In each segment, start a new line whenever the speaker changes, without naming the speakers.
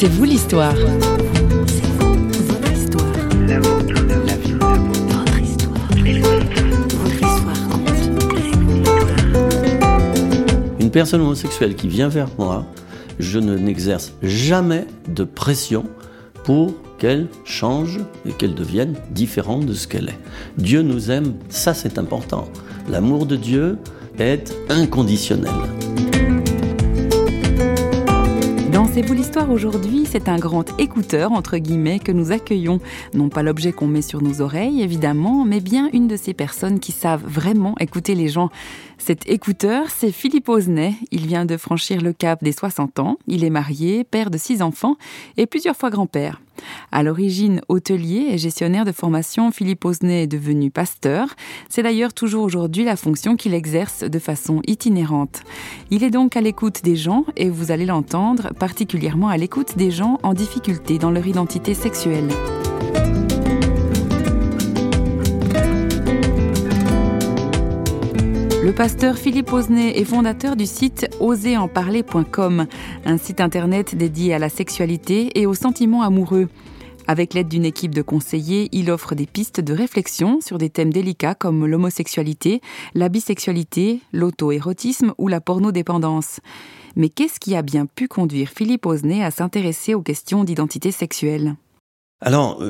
C'est vous l'histoire.
Une personne homosexuelle qui vient vers moi, je ne n'exerce jamais de pression pour qu'elle change et qu'elle devienne différente de ce qu'elle est. Dieu nous aime, ça c'est important. L'amour de Dieu est inconditionnel.
C'est vous l'histoire aujourd'hui, c'est un grand écouteur, entre guillemets, que nous accueillons. Non pas l'objet qu'on met sur nos oreilles, évidemment, mais bien une de ces personnes qui savent vraiment écouter les gens. Cet écouteur, c'est Philippe Osnay. Il vient de franchir le cap des 60 ans. Il est marié, père de six enfants et plusieurs fois grand-père. À l'origine hôtelier et gestionnaire de formation, Philippe Osnay est devenu pasteur. C'est d'ailleurs toujours aujourd'hui la fonction qu'il exerce de façon itinérante. Il est donc à l'écoute des gens et vous allez l'entendre, particulièrement à l'écoute des gens en difficulté dans leur identité sexuelle. Le pasteur Philippe Osnay est fondateur du site oserenparler.com, un site internet dédié à la sexualité et aux sentiments amoureux. Avec l'aide d'une équipe de conseillers, il offre des pistes de réflexion sur des thèmes délicats comme l'homosexualité, la bisexualité, l'auto-érotisme ou la pornodépendance. Mais qu'est-ce qui a bien pu conduire Philippe Osnay à s'intéresser aux questions d'identité sexuelle?
Alors,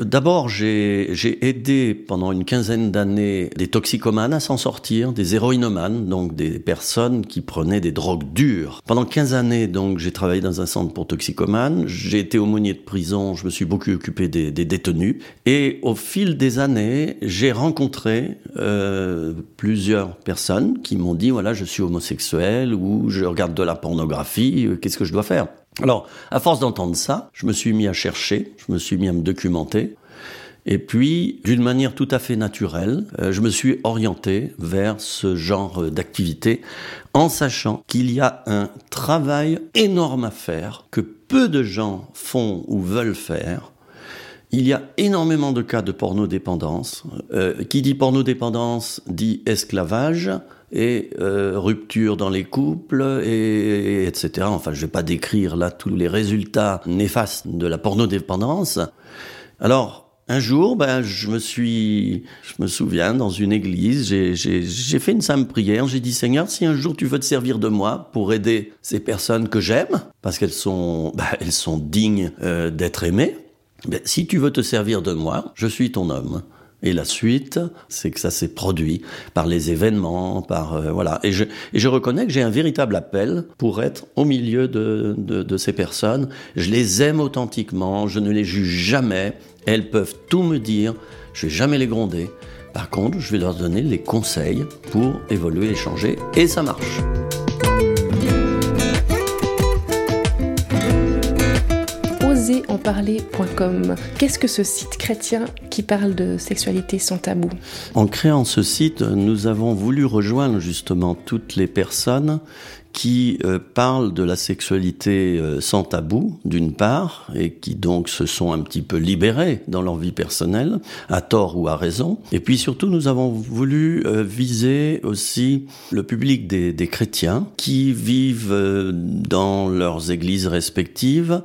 d'abord, j'ai aidé pendant une quinzaine d'années des toxicomanes à s'en sortir, des héroïnomanes, donc des personnes qui prenaient des drogues dures. Pendant 15 années, donc, j'ai travaillé dans un centre pour toxicomanes. J'ai été aumônier de prison. Je me suis beaucoup occupé des, détenus. Et au fil des années, j'ai rencontré euh, plusieurs personnes qui m'ont dit voilà, je suis homosexuel ou je regarde de la pornographie. Euh, qu'est-ce que je dois faire? Alors, à force d'entendre ça, je me suis mis à chercher, je me suis mis à me documenter. Et puis, d'une manière tout à fait naturelle, euh, je me suis orienté vers ce genre d'activité en sachant qu'il y a un travail énorme à faire que peu de gens font ou veulent faire. Il y a énormément de cas de pornodépendance. Euh, qui dit pornodépendance dit esclavage et euh, rupture dans les couples, et, etc. Enfin, je vais pas décrire là tous les résultats néfastes de la pornodépendance. Alors, un jour, ben, je me suis, je me souviens, dans une église, j'ai fait une simple prière. J'ai dit, Seigneur, si un jour tu veux te servir de moi pour aider ces personnes que j'aime, parce qu'elles sont, ben, elles sont dignes euh, d'être aimées, ben, si tu veux te servir de moi, je suis ton homme. Et la suite, c'est que ça s'est produit par les événements, par euh, voilà. Et je, reconnais que j'ai un véritable appel pour être au milieu de, ces personnes. Je les aime authentiquement, je ne les juge jamais. Elles peuvent tout me dire, je vais jamais les gronder. Par contre, je vais leur donner les conseils pour évoluer et changer, et ça marche.
oserenparler.com. Qu'est-ce que ce site chrétien qui parle de sexualité sans tabou?
En créant ce site, nous avons voulu rejoindre justement toutes les personnes qui euh, parlent de la sexualité euh, sans tabou, d'une part, et qui donc se sont un petit peu libérés dans leur vie personnelle, à tort ou à raison. Et puis surtout, nous avons voulu euh, viser aussi le public des, des chrétiens qui vivent dans leurs églises respectives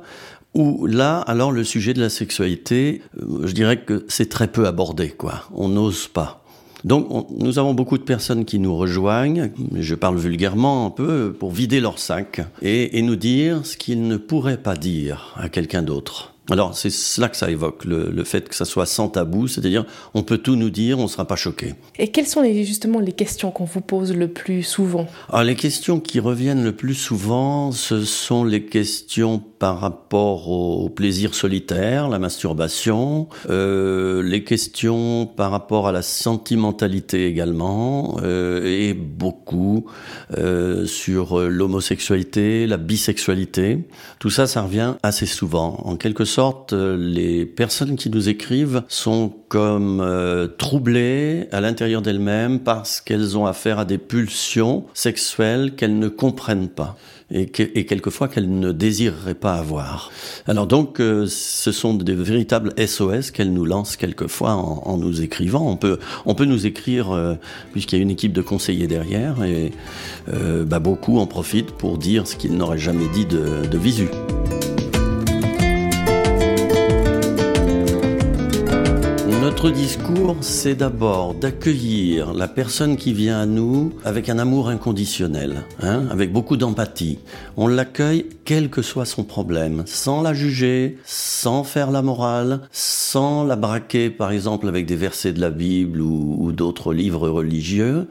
où là, alors le sujet de la sexualité, euh, je dirais que c'est très peu abordé, quoi. On n'ose pas. Donc, nous avons beaucoup de personnes qui nous rejoignent, je parle vulgairement un peu, pour vider leur sac et, et nous dire ce qu'ils ne pourraient pas dire à quelqu'un d'autre. Alors c'est cela que ça évoque, le, fait que ça soit sans tabou, c'est-à-dire on peut tout nous dire, on ne sera pas choqué.
Et quelles sont les, justement les questions qu'on vous pose le plus souvent?
Alors, Les questions qui reviennent le plus souvent, ce sont les questions par rapport au plaisir solitaire, la masturbation, euh, les questions par rapport à la sentimentalité également, euh, et beaucoup euh, sur l'homosexualité, la bisexualité. Tout ça, ça revient assez souvent. En quelque sorte, les personnes qui nous écrivent sont comme euh, troublées à l'intérieur d'elles-mêmes parce qu'elles ont affaire à des pulsions sexuelles qu'elles ne comprennent pas et, quelquefois qu'elles ne désireraient pas avoir. Alors donc, euh, ce sont des véritables SOS qu'elles nous lancent quelquefois en, nous écrivant. On peut, on peut nous écrire euh, puisqu'il y a une équipe de conseillers derrière et bah, beaucoup en profitent pour dire ce qu'ils n'auraient jamais dit de visu. Notre discours, c'est d'abord d'accueillir la personne qui vient à nous avec un amour inconditionnel, hein, avec beaucoup d'empathie. On l'accueille quel que soit son problème, sans la juger, sans faire la morale, sans la braquer par exemple avec des versets de la Bible ou, d'autres livres religieux.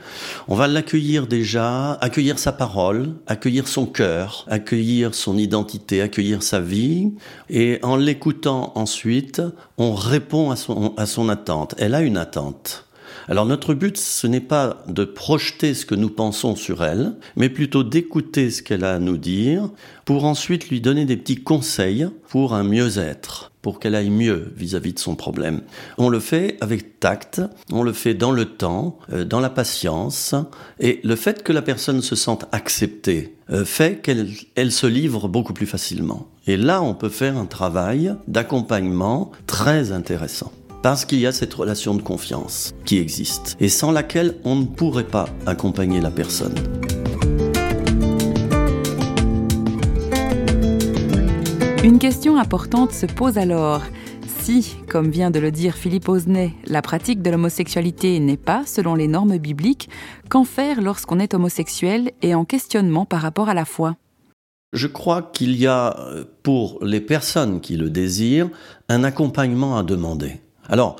On va l'accueillir déjà, accueillir sa parole, accueillir son cœur, accueillir son identité, accueillir sa vie, et en l'écoutant ensuite, on répond à son, à son Elle a une attente. Alors notre but, ce n'est pas de projeter ce que nous pensons sur elle, mais plutôt d'écouter ce qu'elle a à nous dire, pour ensuite lui donner des petits conseils pour un mieux-être, pour qu'elle aille mieux vis-à-vis de son problème. On le fait avec tact, on le fait dans le temps, euh, dans la patience, et le fait que la personne se sente acceptée euh, fait qu'elle elle se livre beaucoup plus facilement. Et là, on peut faire un travail d'accompagnement très intéressant parce qu'il y a cette relation de confiance qui existe et sans laquelle on ne pourrait pas accompagner la personne.
Une question importante se pose alors. Si, comme vient de le dire Philippe Osnay, la pratique de l'homosexualité n'est pas selon les normes bibliques, qu'en faire lorsqu'on est homosexuel et en questionnement par rapport à la foi?
Je crois qu'il y a, pour les personnes qui le désirent, un accompagnement à demander. Alors,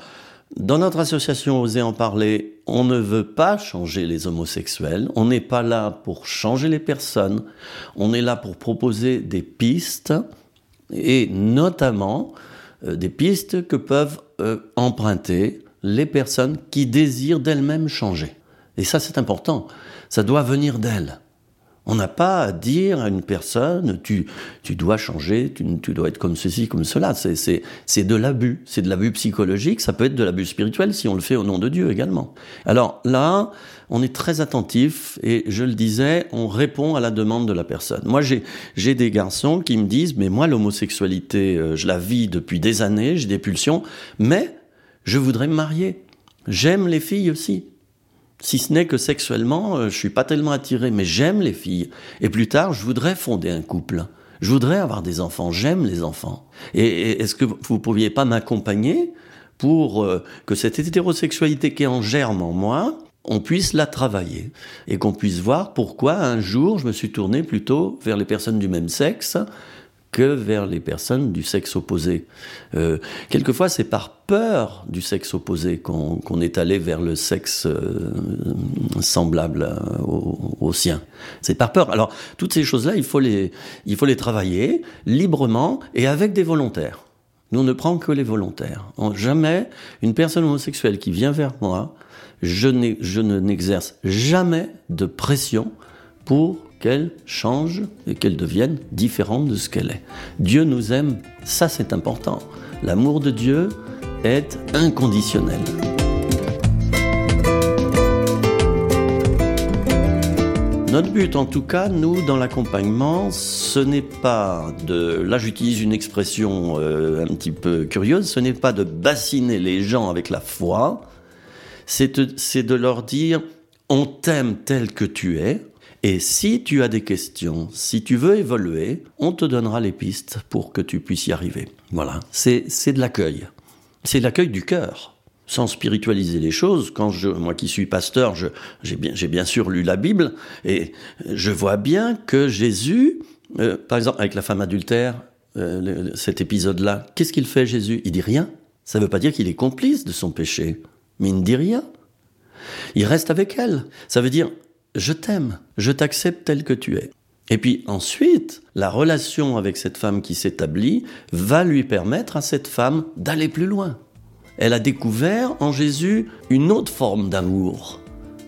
dans notre association Oser en parler, on ne veut pas changer les homosexuels, on n'est pas là pour changer les personnes, on est là pour proposer des pistes, et notamment euh, des pistes que peuvent euh, emprunter les personnes qui désirent d'elles-mêmes changer. Et ça, c'est important. Ça doit venir d'elles. On n'a pas à dire à une personne, tu, tu dois changer, tu, tu dois être comme ceci, comme cela. C'est de l'abus. C'est de l'abus psychologique. Ça peut être de l'abus spirituel si on le fait au nom de Dieu également. Alors là, on est très attentif et je le disais, on répond à la demande de la personne. Moi, j'ai des garçons qui me disent, mais moi, l'homosexualité, euh, je la vis depuis des années, j'ai des pulsions, mais je voudrais me marier. J'aime les filles aussi. Si ce n'est que sexuellement, euh, je suis pas tellement attiré, mais j'aime les filles. Et plus tard, je voudrais fonder un couple. Je voudrais avoir des enfants. J'aime les enfants. Et, est-ce que vous pourriez pas m'accompagner pour euh, que cette hétérosexualité qui est en germe en moi, on puisse la travailler et qu'on puisse voir pourquoi un jour je me suis tourné plutôt vers les personnes du même sexe que vers les personnes du sexe opposé. Euh, quelquefois, c'est par peur du sexe opposé qu'on est allé vers le sexe euh, semblable euh, au, sien. C'est par peur. Alors, toutes ces choses-là, il, faut les, il faut les travailler librement et avec des volontaires. Nous, on ne prend que les volontaires. Jamais une personne homosexuelle qui vient vers moi, je, je ne n'exerce jamais de pression pour qu'elle change et qu'elle devienne différente de ce qu'elle est. Dieu nous aime, ça c'est important. L'amour de Dieu est inconditionnel. Notre but, en tout cas, nous, dans l'accompagnement, ce n'est pas de, là j'utilise une expression euh, un petit peu curieuse, ce n'est pas de bassiner les gens avec la foi, c'est de leur dire, on t'aime tel que tu es, et si tu as des questions, si tu veux évoluer, on te donnera les pistes pour que tu puisses y arriver. Voilà, c'est de l'accueil. C'est l'accueil du cœur. Sans spiritualiser les choses, quand je, moi qui suis pasteur, j'ai bien, bien sûr lu la Bible et je vois bien que Jésus, euh, par exemple avec la femme adultère, euh, cet épisode-là, qu'est-ce qu'il fait Jésus? Il dit rien. Ça ne veut pas dire qu'il est complice de son péché, mais il ne dit rien. Il reste avec elle. Ça veut dire, je t'aime, je t'accepte tel que tu es. Et puis ensuite, la relation avec cette femme qui s'établit va lui permettre à cette femme d'aller plus loin. Elle a découvert en Jésus une autre forme d'amour,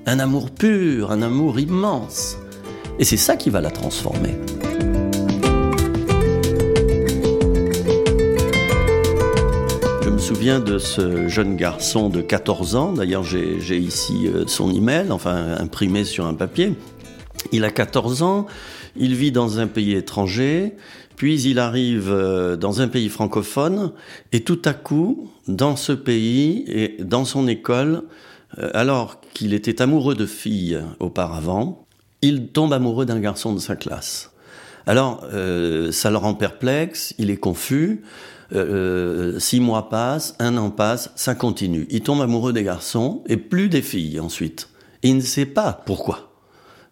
un amour pur, un amour immense. Et c'est ça qui va la transformer. Souviens de ce jeune garçon de 14 ans, d'ailleurs j'ai ici euh, son email, enfin imprimé sur un papier. Il a 14 ans, il vit dans un pays étranger, puis il arrive euh, dans un pays francophone, et tout à coup, dans ce pays et dans son école, euh, alors qu'il était amoureux de filles auparavant, il tombe amoureux d'un garçon de sa classe. Alors, ça le rend perplexe, il est confus. Euh, euh, six mois passent, un an passe, ça continue. Il tombe amoureux des garçons et plus des filles ensuite. il ne sait pas pourquoi.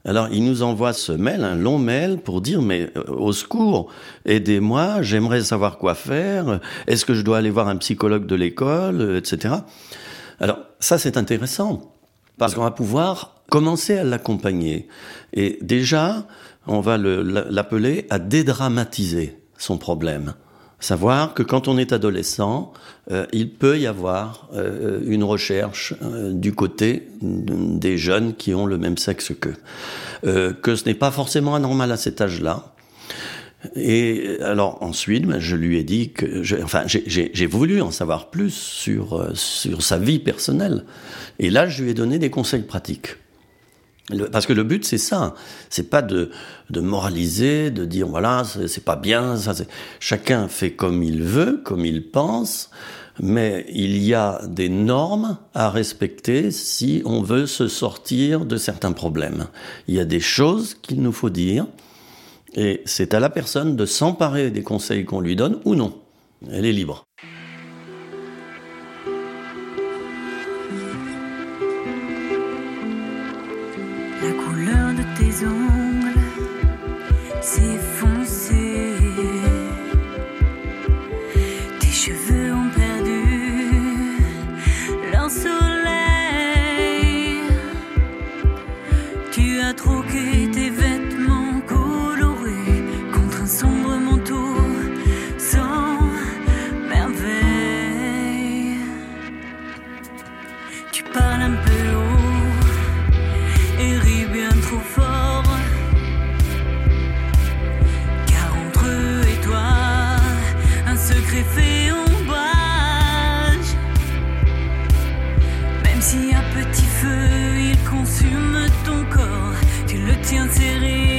Alors il nous envoie ce mail, un long mail, pour dire mais au secours, aidez-moi, j'aimerais savoir quoi faire, est-ce que je dois aller voir un psychologue de l'école, etc. Alors ça c'est intéressant, parce qu'on va pouvoir commencer à l'accompagner. Et déjà, on va l'appeler à dédramatiser son problème. Savoir que quand on est adolescent, euh, il peut y avoir euh, une recherche euh, du côté des jeunes qui ont le même sexe qu'eux. que ce n'est pas forcément anormal à cet âge-là, et alors ensuite, ben, je lui ai dit que, enfin, j'ai voulu en savoir plus sur sur sa vie personnelle. Et là, je lui ai donné des conseils pratiques parce que le but, c'est ça. C'est pas de, moraliser, de dire voilà, c'est pas bien. Ça, Chacun fait comme il veut, comme il pense, mais il y a des normes à respecter si on veut se sortir de certains problèmes. Il y a des choses qu'il nous faut dire, et c'est à la personne de s'emparer des conseils qu'on lui donne ou non. Elle est libre.
Bien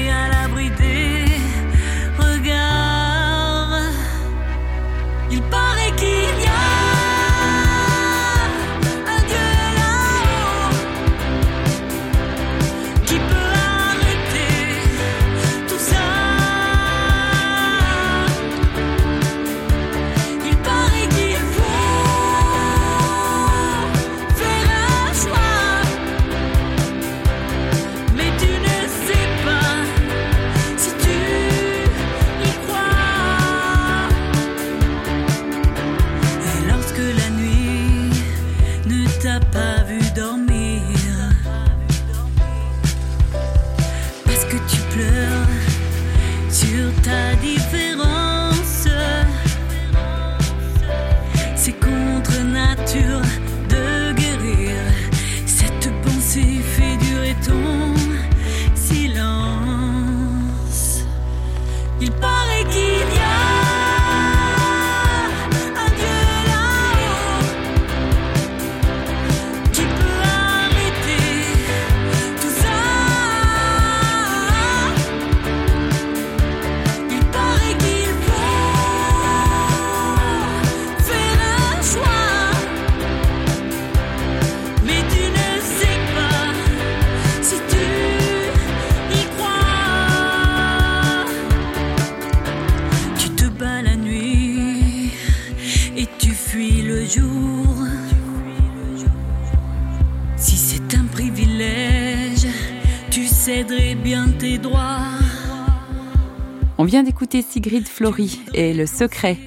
On vient d'écouter Sigrid Flory et Le Secret.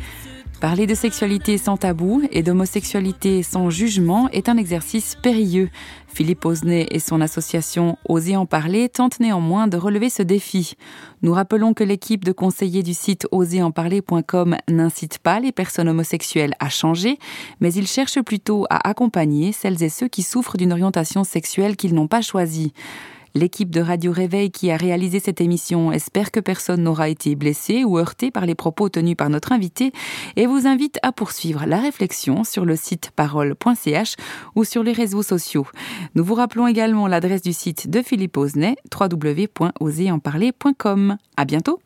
Parler de sexualité sans tabou et d'homosexualité sans jugement est un exercice périlleux. Philippe Osnay et son association Oser en parler tentent néanmoins de relever ce défi. Nous rappelons que l'équipe de conseillers du site oserenparler.com n'incite pas les personnes homosexuelles à changer, mais ils cherchent plutôt à accompagner celles et ceux qui souffrent d'une orientation sexuelle qu'ils n'ont pas choisie. L'équipe de Radio Réveil qui a réalisé cette émission espère que personne n'aura été blessé ou heurté par les propos tenus par notre invité et vous invite à poursuivre la réflexion sur le site parole.ch ou sur les réseaux sociaux. Nous vous rappelons également l'adresse du site de Philippe Osnay, www.oserenparler.com. À bientôt!